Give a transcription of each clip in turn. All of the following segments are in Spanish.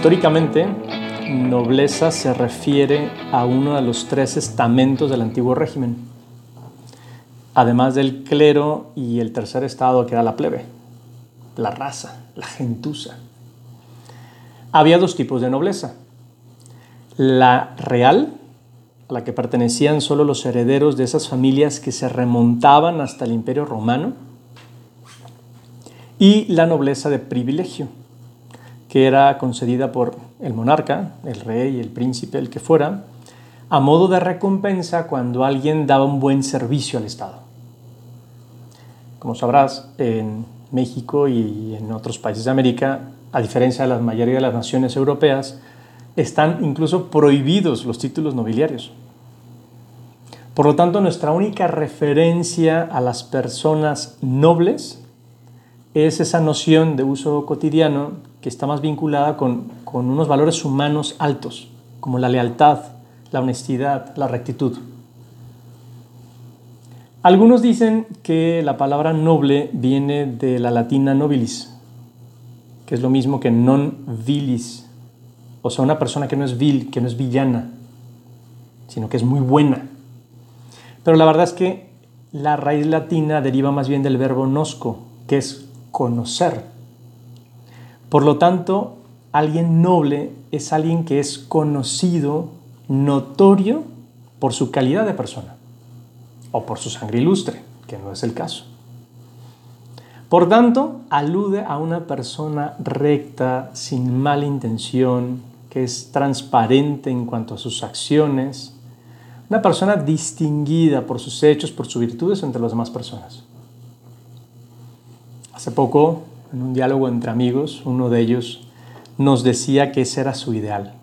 Históricamente, nobleza se refiere a uno de los tres estamentos del antiguo régimen, además del clero y el tercer estado que era la plebe, la raza, la gentuza. Había dos tipos de nobleza, la real, a la que pertenecían solo los herederos de esas familias que se remontaban hasta el imperio romano, y la nobleza de privilegio, que era concedida por el monarca, el rey, el príncipe, el que fuera, a modo de recompensa cuando alguien daba un buen servicio al Estado. Como sabrás, en México y en otros países de América, a diferencia de la mayoría de las naciones europeas, están incluso prohibidos los títulos nobiliarios. Por lo tanto, nuestra única referencia a las personas nobles es esa noción de uso cotidiano que está más vinculada con, unos valores humanos altos, como la lealtad, la honestidad, la rectitud. Algunos dicen que la palabra noble viene de la latina nobilis, que es lo mismo que non vilis, o sea, una persona que no es vil, que no es villana, sino que es muy buena. Pero la verdad es que la raíz latina deriva más bien del verbo nosco, que es conocer. Por lo tanto, alguien noble es alguien que es conocido, notorio por su calidad de persona o por su sangre ilustre, que no es el caso. Por tanto, alude a una persona recta, sin mala intención, que es transparente en cuanto a sus acciones, una persona distinguida por sus hechos, por sus virtudes entre las demás personas. Hace poco, en un diálogo entre amigos, uno de ellos nos decía que ese era su ideal,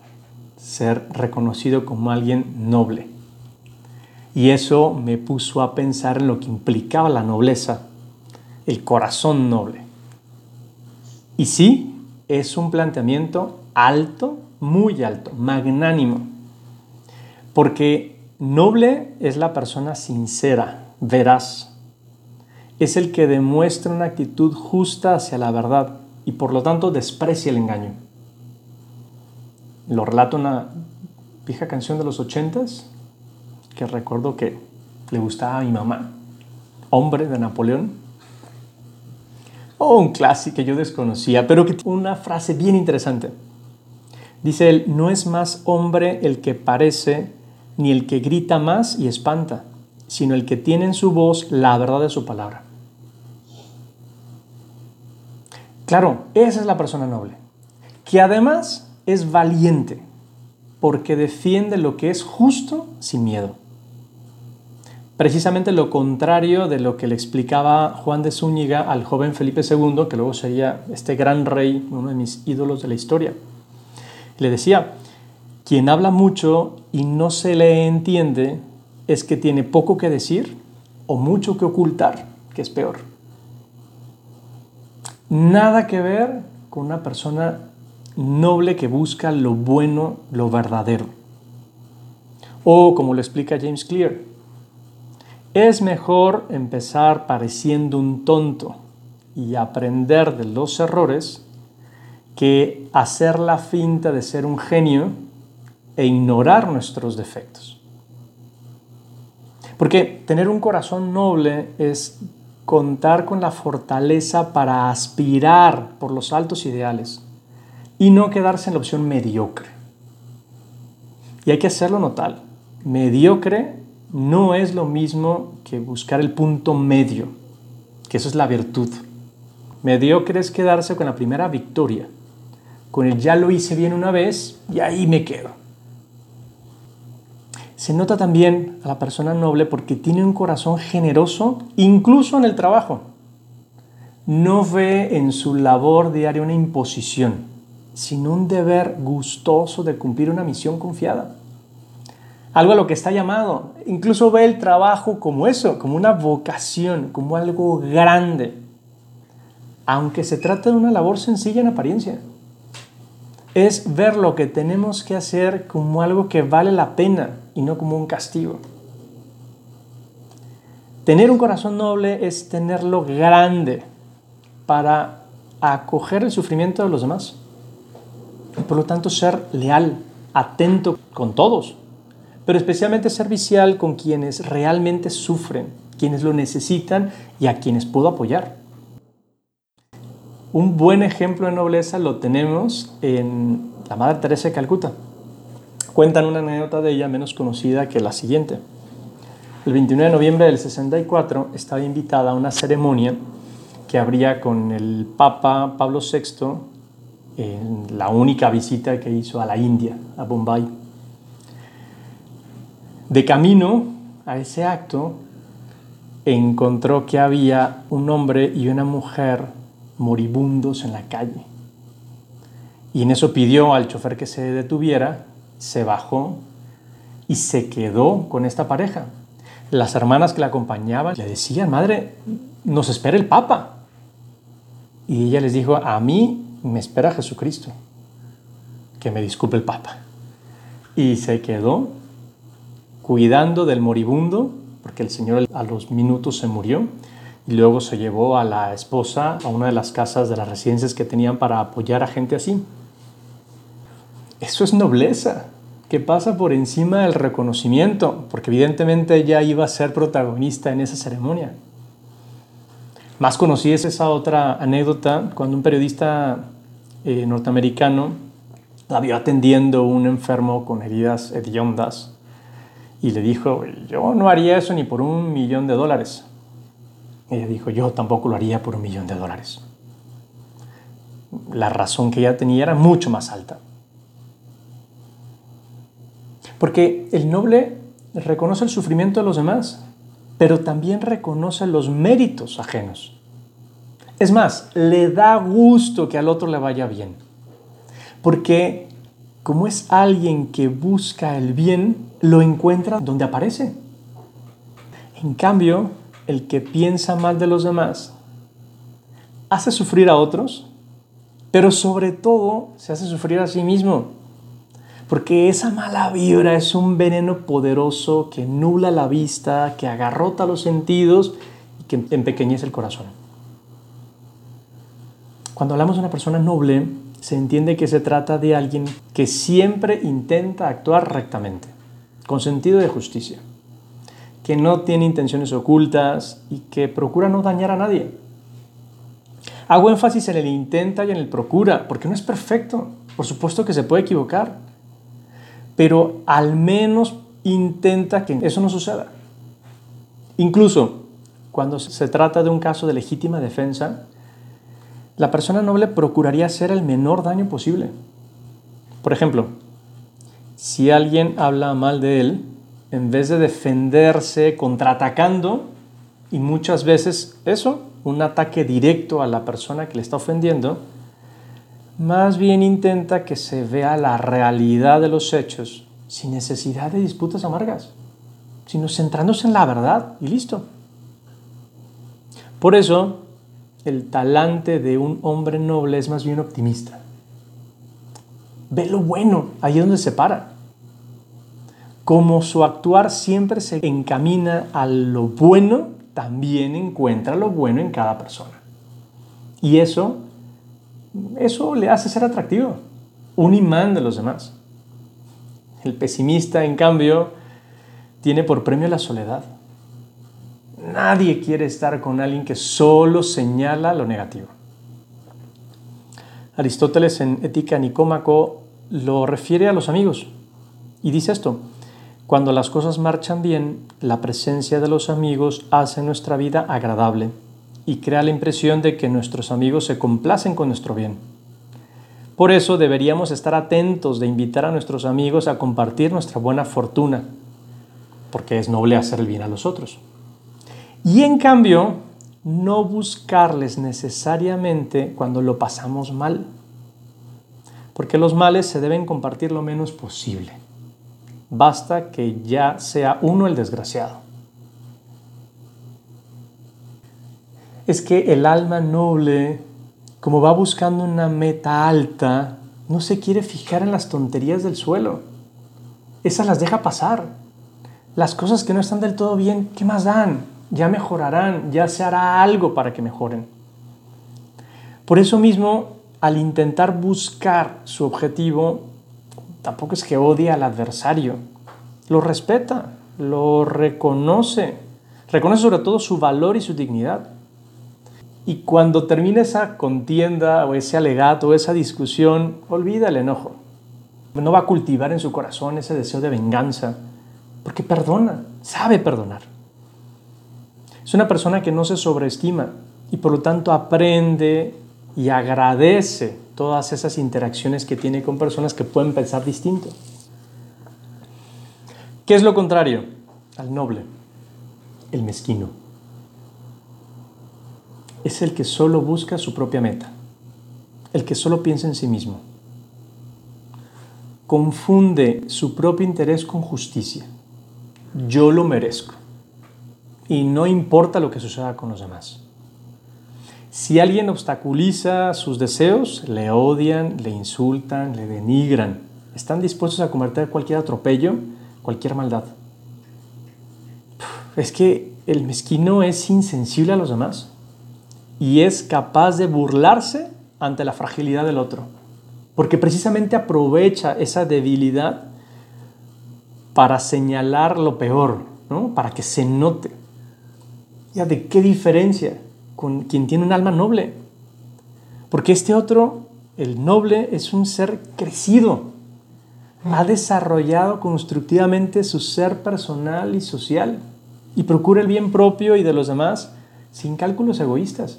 ser reconocido como alguien noble. Y eso me puso a pensar en lo que implicaba la nobleza, el corazón noble. Y sí, es un planteamiento alto, muy alto, magnánimo, porque noble es la persona sincera, veraz, es el que demuestra una actitud justa hacia la verdad y por lo tanto desprecia el engaño. Lo relato una vieja canción de los ochentas que recuerdo que le gustaba a mi mamá, Hombre de Napoleón. Oh, un clásico que yo desconocía, pero que tiene una frase bien interesante. Dice él, no es más hombre el que parece ni el que grita más y espanta, sino el que tiene en su voz la verdad de su palabra. Claro, esa es la persona noble, que además es valiente, porque defiende lo que es justo sin miedo. Precisamente lo contrario de lo que le explicaba Juan de Zúñiga al joven Felipe II, que luego sería este gran rey, uno de mis ídolos de la historia. Le decía, quien habla mucho y no se le entiende es que tiene poco que decir o mucho que ocultar, que es peor. Nada que ver con una persona noble que busca lo bueno, lo verdadero. O como lo explica James Clear, es mejor empezar pareciendo un tonto y aprender de los errores que hacer la finta de ser un genio e ignorar nuestros defectos. Porque tener un corazón noble es contar con la fortaleza para aspirar por los altos ideales y no quedarse en la opción mediocre. Y hay que hacerlo notar. Mediocre no es lo mismo que buscar el punto medio, que eso es la virtud. Mediocre es quedarse con la primera victoria, con el ya lo hice bien una vez y ahí me quedo. Se nota también a la persona noble porque tiene un corazón generoso, incluso en el trabajo. No ve en su labor diaria una imposición, sino un deber gustoso de cumplir una misión confiada. Algo a lo que está llamado. Incluso ve el trabajo como eso, como una vocación, como algo grande. Aunque se trate de una labor sencilla en apariencia es ver lo que tenemos que hacer como algo que vale la pena y no como un castigo. Tener un corazón noble es tenerlo grande para acoger el sufrimiento de los demás. Por lo tanto, ser leal, atento con todos, pero especialmente servicial con quienes realmente sufren, quienes lo necesitan y a quienes puedo apoyar. Un buen ejemplo de nobleza lo tenemos en la Madre Teresa de Calcuta. Cuentan una anécdota de ella menos conocida que la siguiente. El 29 de noviembre del 64 estaba invitada a una ceremonia que habría con el Papa Pablo VI en la única visita que hizo a la India, a Bombay. De camino a ese acto, encontró que había un hombre y una mujer moribundos en la calle. Y en eso pidió al chofer que se detuviera, se bajó y se quedó con esta pareja. Las hermanas que la acompañaban le decían, madre, nos espera el Papa. Y ella les dijo, a mí me espera Jesucristo, que me disculpe el Papa. Y se quedó cuidando del moribundo, porque el Señor a los minutos se murió, y luego se llevó a la esposa a una de las casas de las residencias que tenían para apoyar a gente así. Eso es nobleza, que pasa por encima del reconocimiento, porque evidentemente ella iba a ser protagonista en esa ceremonia. Más conocida es esa otra anécdota cuando un periodista eh, norteamericano la vio atendiendo a un enfermo con heridas hediondas y le dijo, yo no haría eso ni por un millón de dólares. Ella dijo, yo tampoco lo haría por un millón de dólares. La razón que ella tenía era mucho más alta. Porque el noble reconoce el sufrimiento de los demás, pero también reconoce los méritos ajenos. Es más, le da gusto que al otro le vaya bien. Porque como es alguien que busca el bien, lo encuentra donde aparece. En cambio, el que piensa mal de los demás hace sufrir a otros, pero sobre todo se hace sufrir a sí mismo. Porque esa mala vibra es un veneno poderoso que nula la vista, que agarrota los sentidos y que empequeñece el corazón. Cuando hablamos de una persona noble, se entiende que se trata de alguien que siempre intenta actuar rectamente, con sentido de justicia, que no tiene intenciones ocultas y que procura no dañar a nadie. Hago énfasis en el intenta y en el procura, porque no es perfecto. Por supuesto que se puede equivocar pero al menos intenta que eso no suceda. Incluso cuando se trata de un caso de legítima defensa, la persona noble procuraría hacer el menor daño posible. Por ejemplo, si alguien habla mal de él, en vez de defenderse contraatacando, y muchas veces eso, un ataque directo a la persona que le está ofendiendo, más bien intenta que se vea la realidad de los hechos sin necesidad de disputas amargas, sino centrándose en la verdad y listo. Por eso, el talante de un hombre noble es más bien optimista. Ve lo bueno, ahí es donde se para. Como su actuar siempre se encamina a lo bueno, también encuentra lo bueno en cada persona. Y eso eso le hace ser atractivo, un imán de los demás. El pesimista, en cambio, tiene por premio la soledad. Nadie quiere estar con alguien que solo señala lo negativo. Aristóteles en Ética Nicómaco lo refiere a los amigos y dice esto, cuando las cosas marchan bien, la presencia de los amigos hace nuestra vida agradable y crea la impresión de que nuestros amigos se complacen con nuestro bien. Por eso deberíamos estar atentos de invitar a nuestros amigos a compartir nuestra buena fortuna, porque es noble hacer el bien a los otros. Y en cambio, no buscarles necesariamente cuando lo pasamos mal, porque los males se deben compartir lo menos posible. Basta que ya sea uno el desgraciado. Es que el alma noble, como va buscando una meta alta, no se quiere fijar en las tonterías del suelo. Esas las deja pasar. Las cosas que no están del todo bien, ¿qué más dan? Ya mejorarán, ya se hará algo para que mejoren. Por eso mismo, al intentar buscar su objetivo, tampoco es que odie al adversario, lo respeta, lo reconoce, reconoce sobre todo su valor y su dignidad. Y cuando termine esa contienda o ese alegato o esa discusión, olvida el enojo. No va a cultivar en su corazón ese deseo de venganza, porque perdona, sabe perdonar. Es una persona que no se sobreestima y por lo tanto aprende y agradece todas esas interacciones que tiene con personas que pueden pensar distinto. ¿Qué es lo contrario al noble? El mezquino. Es el que solo busca su propia meta, el que solo piensa en sí mismo. Confunde su propio interés con justicia. Yo lo merezco. Y no importa lo que suceda con los demás. Si alguien obstaculiza sus deseos, le odian, le insultan, le denigran. Están dispuestos a cometer cualquier atropello cualquier maldad. Es que el mezquino es insensible a los demás y es capaz de burlarse ante la fragilidad del otro, porque precisamente aprovecha esa debilidad para señalar lo peor, ¿no? para que se note. ¿Ya de qué diferencia con quien tiene un alma noble? Porque este otro, el noble, es un ser crecido, ha desarrollado constructivamente su ser personal y social y procura el bien propio y de los demás sin cálculos egoístas.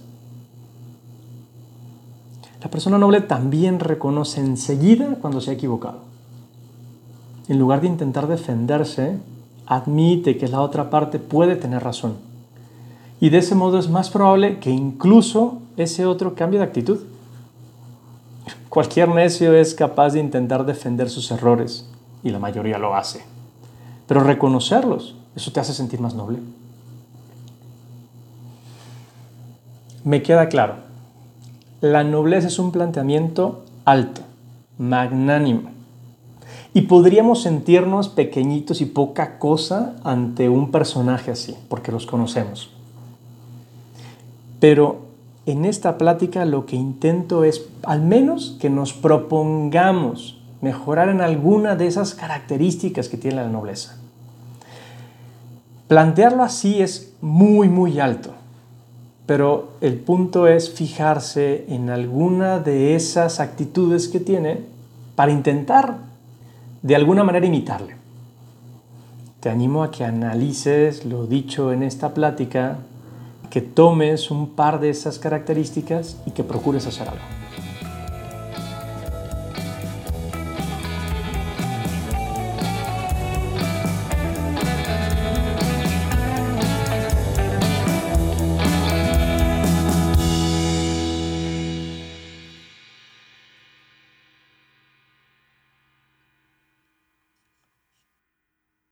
La persona noble también reconoce enseguida cuando se ha equivocado. En lugar de intentar defenderse, admite que la otra parte puede tener razón. Y de ese modo es más probable que incluso ese otro cambie de actitud. Cualquier necio es capaz de intentar defender sus errores y la mayoría lo hace. Pero reconocerlos, eso te hace sentir más noble. Me queda claro, la nobleza es un planteamiento alto, magnánimo. Y podríamos sentirnos pequeñitos y poca cosa ante un personaje así, porque los conocemos. Pero en esta plática lo que intento es al menos que nos propongamos mejorar en alguna de esas características que tiene la nobleza. Plantearlo así es muy, muy alto, pero el punto es fijarse en alguna de esas actitudes que tiene para intentar de alguna manera imitarle. Te animo a que analices lo dicho en esta plática que tomes un par de esas características y que procures hacer algo.